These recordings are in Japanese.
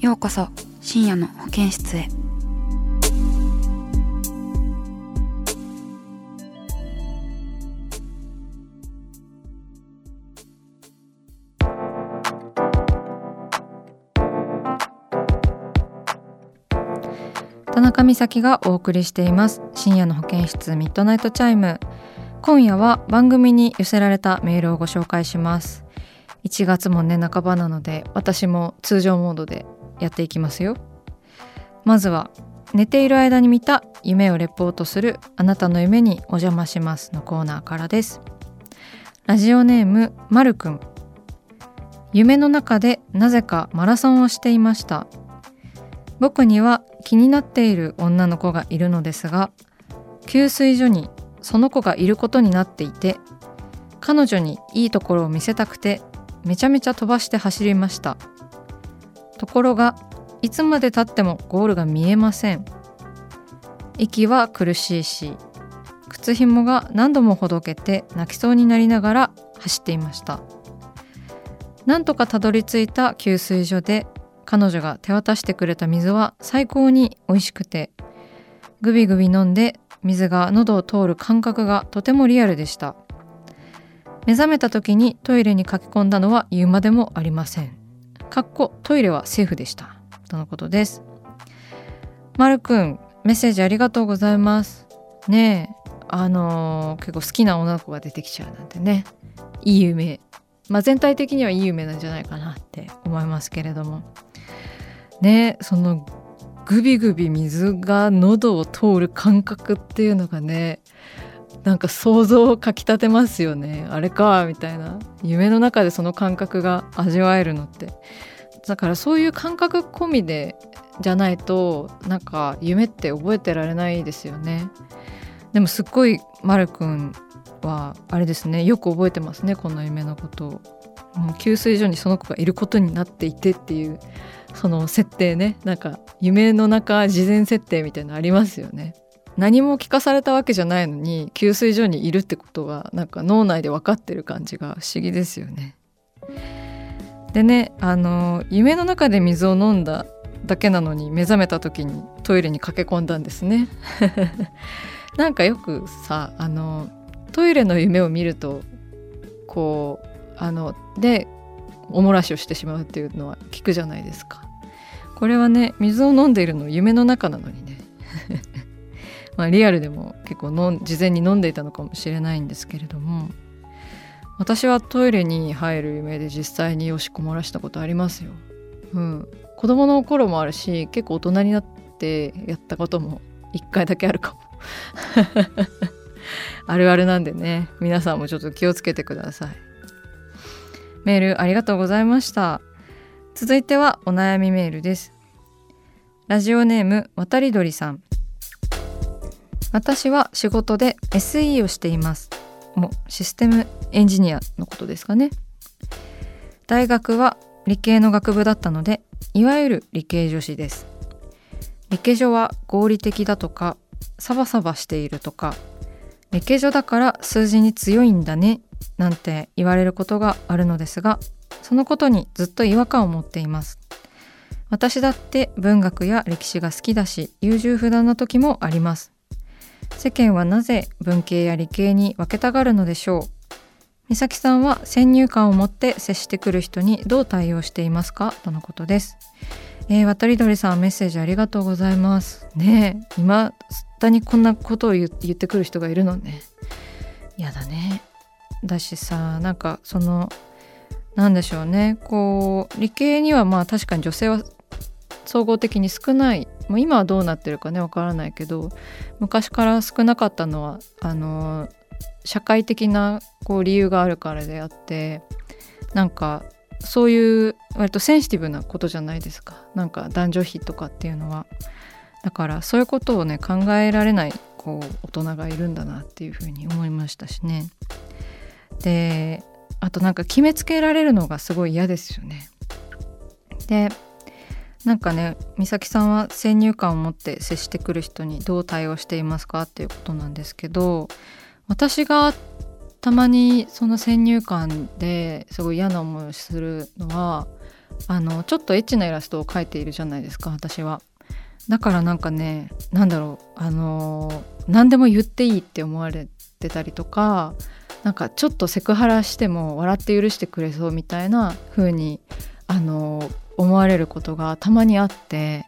ようこそ深夜の保健室へ。田中美咲がお送りしています。深夜の保健室ミッドナイトチャイム。今夜は番組に寄せられたメールをご紹介します。1月もね半ばなので私も通常モードでやっていきますよ。まずは寝ている間に見た夢をレポートするあなたの夢にお邪魔しますのコーナーからです。ラジオネームまるくん。夢の中でなぜかマラソンをしていました。僕には気になっている女の子がいるのですが給水所にその子がいることになっていて彼女にいいところを見せたくてめちゃめちゃ飛ばして走りました。ところがいつまでたってもゴールが見えません。息は苦しいし靴ひもが何度もほどけて泣きそうになりながら走っていました。なんとかたどり着いた給水所で彼女が手渡してくれた水は最高に美味しくてグビグビ飲んで水が喉を通る感覚がとてもリアルでした。目覚めた時にトイレに駆け込んだのは言うまでもありません。かっこトイレはセーフでした。とのことです。まるくんメッセージありがとうございます。ねえあのー結構好きな女の子が出てきちゃうなんてね。いい夢。まあ全体的にはいい夢なんじゃないかなって思いますけれども。ねそのグビグビ水が喉を通る感覚っていうのがねなんか想像をかきたてますよね。あれかみたいな。夢の中でその感覚が味わえるのって。だからそういう感覚込みでじゃないとなんか夢って覚えてられないですよね。でもすっごいまるくんはあれですね。よく覚えてますねこの夢のこと。をもう給水所にその子がいることになっていてっていうその設定ね。なんか夢の中事前設定みたいなのありますよね。何も聞かされたわけじゃないのに給水所にいるってことがなんか脳内で分かってる感じが不思議ですよね。でねあの夢の中で水を飲んだだけなのに目覚めた時にトイレに駆け込んだんですね。なんかよくさあのトイレの夢を見るとこうあのでおもらしをしてしまうっていうのは聞くじゃないですか。これはね水を飲んでいるの夢の中なのにね。まあリアルでも結構飲ん事前に飲んでいたのかもしれないんですけれども私はトイレに入る夢で実際におしっこ漏らしたことありますよ。うん、子供の頃もあるし結構大人になってやったことも一回だけあるかも。あるあるなんでね皆さんもちょっと気をつけてください。メールありがとうございました。続いてはお悩みメールです。ラジオネーム渡り鳥さん。私は仕事で SE をしています。もうシステムエンジニアのことですかね。大学は理系の学部だったので、いわゆる理系女子です。理系女は合理的だとか、サバサバしているとか、理系女だから数字に強いんだねなんて言われることがあるのですがそのことにずっと違和感を持っています私だって文学や歴史が好きだし優柔不断な時もあります世間はなぜ文系や理系に分けたがるのでしょう？美咲さんは先入観を持って接してくる人にどう対応していますか？とのことです。えー、渡り鳥さんメッセージありがとうございます。ね今だにこんなことを言ってくる人がいるのね。やだね。だしさなんかそのなんでしょうね。こう理系にはまあ確かに女性は総合的に少ないもう今はどうなってるかねわからないけど昔から少なかったのはあの社会的なこう理由があるからであってなんかそういう割とセンシティブなことじゃないですか。なんか男女比とかっていうのは。だからそういうことをね考えられないこう大人がいるんだなっていうふうに思いましたしね。であとなんか決めつけられるのがすごい嫌ですよね。でなんかね美咲さんは先入観を持って接してくる人にどう対応していますかっていうことなんですけど私がたまにその先入観ですごい嫌な思いをするのはあのちょっとエッチなイラストを描いているじゃないですか私は。だからなんかねなんだろうあの何でも言っていいって思われてたりとかなんかちょっとセクハラしても笑って許してくれそうみたいな風にあの思われることがたまにあって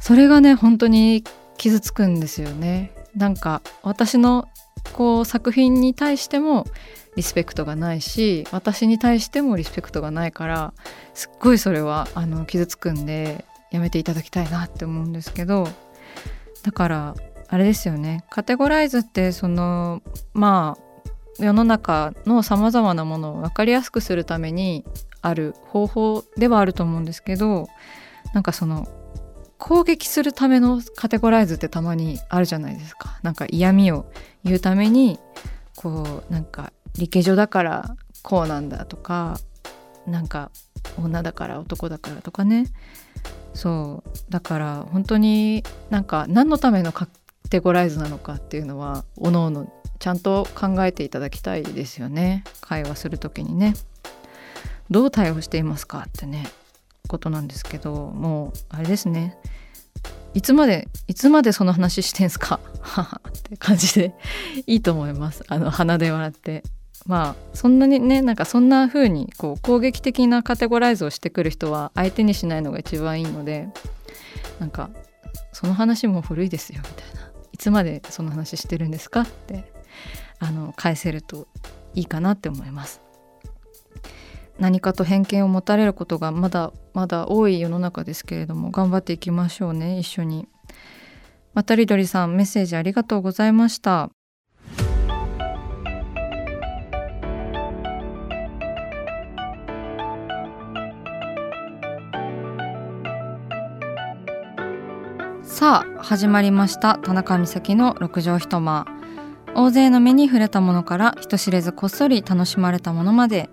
それがね本当に傷つくんですよね。なんか私のこう作品に対してもリスペクトがないし私に対してもリスペクトがないからすっごいそれはあの傷つくんでやめていただきたいなって思うんですけどだからあれですよねカテゴライズってそのまあ世の中のさまざまなものを分かりやすくするためにある方法ではあると思うんですけどなんかその攻撃するためのカテゴライズってたまにあるじゃないですか。なんか嫌味を言うためにこうなんか理系女だからこうなんだとかなんか女だから男だからとかね。そう。だから本当になんか何のためのカテゴライズなのかっていうのはおのおのちゃんと考えていただきたいですよね。会話する時にね。どう対応していますかってねことなんですけどもうあれですね。いつまでいつまでその話してんすか？って感じでいいと思います。あの鼻で笑って。まあそんなにねなんかそんな風にこう攻撃的なカテゴライズをしてくる人は相手にしないのが一番いいのでなんかその話も古いですよみたいな。いつまでその話してるんですか？ってあの返せるといいかなって思います。何かと偏見を持たれることがまだまだ多い世の中ですけれども頑張っていきましょうね一緒に。またりどりさんメッセージありがとうございました。さあ始まりました田中美咲の六畳一間大勢の目に触れたものから人知れずこっそり楽しまれたものまで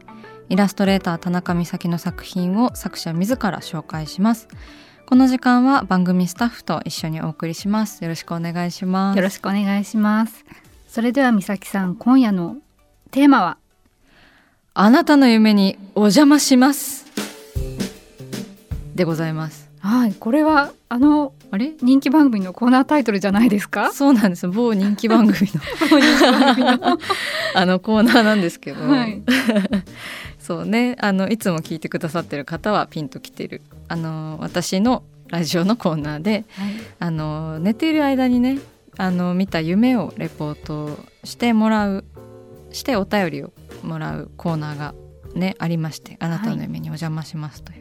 イラストレーター田中美咲の作品を作者自ら紹介します。この時間は番組スタッフと一緒にお送りします。よろしくお願いします。よろしくお願いします。それでは美咲さん今夜のテーマは？あなたの夢にお邪魔します。でございます。はいこれはあのあれ？人気番組のコーナータイトルじゃないですか？そうなんです。某人気番組の。あのコーナーなんですけど、はい、そうね。あのいつも聞いてくださってる方はピンときてる。あの私のラジオのコーナーで、はい、あの寝ている間にねあの見た夢をレポートしてもらうしてお便りをもらうコーナーがねありましてあなたの夢にお邪魔しますという、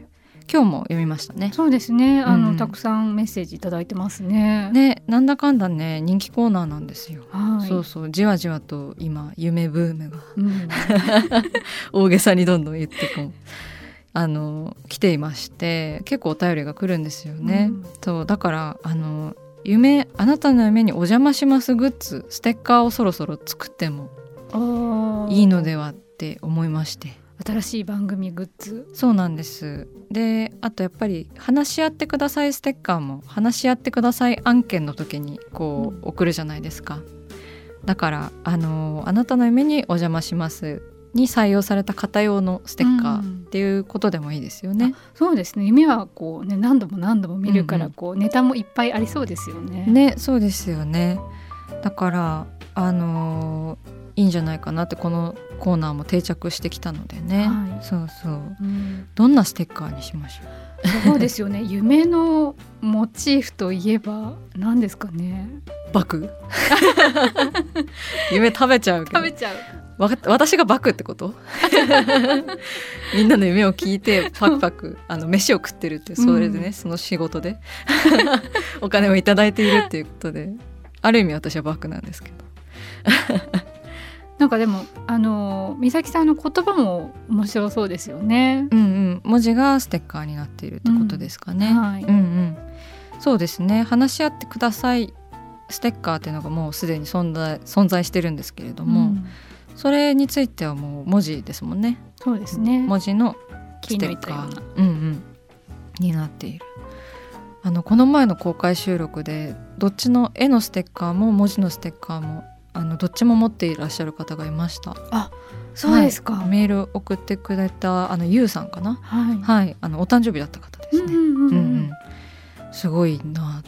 今日も読みましたね。そうですね。あの、うん、たくさんメッセージ頂いてますね。ねなんだかんだね人気コーナーなんですよ、はい、そうそうじわじわと今夢ブームが、うん、大げさにどんどん言ってこう。あの来ていまして結構お便りが来るんですよね、うん、そうだからあの夢あなたの夢にお邪魔しますグッズステッカーをそろそろ作ってもいいのではって思いまして新しい番組グッズそうなんですであとやっぱり話し合ってくださいステッカーも話し合ってください案件の時にこう送るじゃないですか、だからあのあなたの夢にお邪魔しますに採用された方用のステッカーっていうことでもいいですよね。うん、そうですね。夢はこうね何度も何度も見るからこう、ネタもいっぱいありそうですよね。ね、そうですよね。だからあのいいんじゃないかなってこのコーナーも定着してきたのでね、はい、そうそう、うん、どんなステッカーにしましょう？そうですよね。夢のモチーフといえば何ですかね？バク？夢食べちゃう食べちゃう。わ私がバクってこと？みんなの夢を聞いてパクパク あの飯を食ってるってそれでね、うん、その仕事で。お金を頂いているっていうことで。ある意味私はバクなんですけどなんかでもあの美咲さんの言葉も面白そうですよね。うんうん、文字がステッカーになっているってことですかね。うん、はい、うんうん、そうですね。話し合ってくださいステッカーっていうのがもうすでに存在存在してるんですけれども、うん、それについてはもう文字ですもんね。そうですね。文字のステッカー、うんうん、になっている。あのこの前の公開収録でどっちの絵のステッカーも文字のステッカーもあのどっちも持っていらっしゃる方がいました。あそうですか、はい、メール送ってくれたあのゆうさんかな、はい、はい、あのお誕生日だった方ですね。うんうんうんうん、すごいな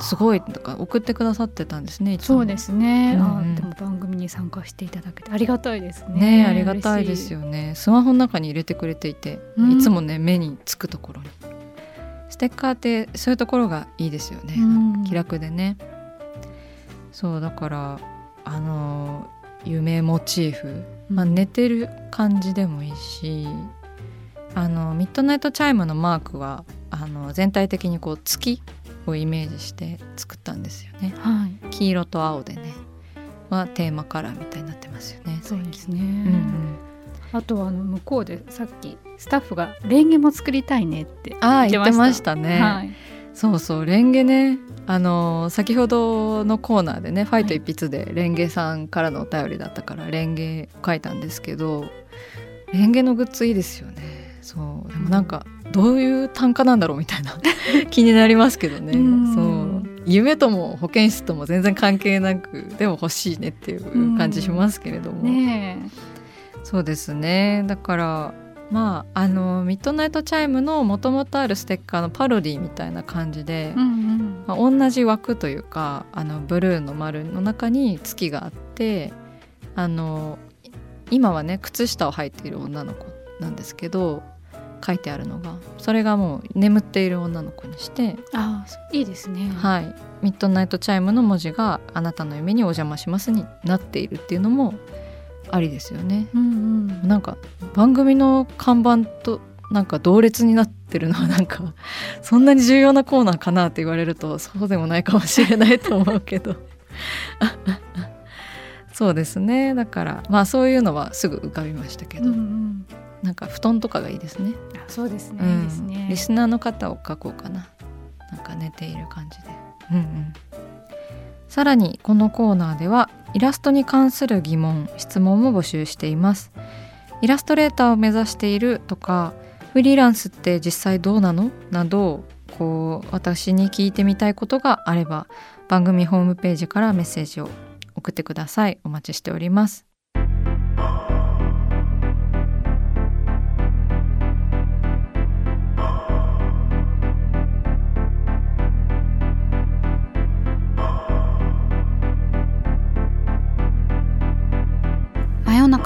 すごいだから送ってくださってたんですね。そうですね。うんうん、あでも番組に参加していただけてありがたいですね。ねありがたいですよね。スマホの中に入れてくれていて、うん、いつもね目につくところに。ステッカーってそういうところがいいですよね。うん、気楽でね。そうだからあの夢モチーフ、まあ、寝てる感じでもいいしあのミッドナイトチャイムのマークはあの全体的にこう月をイメージして作ったんですよね。はい、黄色と青でね。はテーマカラーみたいになってますよね。そうですね、うんうん、あとはあの向こうでさっきスタッフがレンゲも作りたいねって言ってましたね。はいそうそうレンゲね。あの先ほどのコーナーでね「ファイト一筆」でレンゲさんからのお便りだったからレンゲ書いたんですけどレンゲのグッズいいですよね。そう。でもなんかどういう単価なんだろうみたいな 気になりますけどね。そう。夢とも保健室とも全然関係なくでも欲しいねっていう感じしますけれども、ね、そうですね。だからまああのミッドナイトチャイムのもともとあるステッカーのパロディみたいな感じで、うんうん、まあ、同じ枠というかあのブルーの丸の中に月があってあの今はね靴下を履いている女の子なんですけど書いてあるのがそれがもう眠っている女の子にしてあいいですね。はい。ミッドナイトチャイムの文字が「あなたの夢にお邪魔します」になっているっていうのもありですよね。うんうん、なんか番組の看板となんか同列になってるのは なんかそんなに重要なコーナーかなって言われるとそうでもないかもしれないと思うけど。そうですね。だからまあそういうのはすぐ浮かびましたけど、うんうん、なんか布団とかがいいですね。そうですね、うん、いいですね。リスナーの方を描こうかな。なんか寝ている感じで。うんうん。さらにこのコーナーではイラストに関する疑問質問も募集しています。イラストレーターを目指しているとかフリーランスって実際どうなの？などこう私に聞いてみたいことがあれば番組ホームページからメッセージを送ってください。お待ちしております。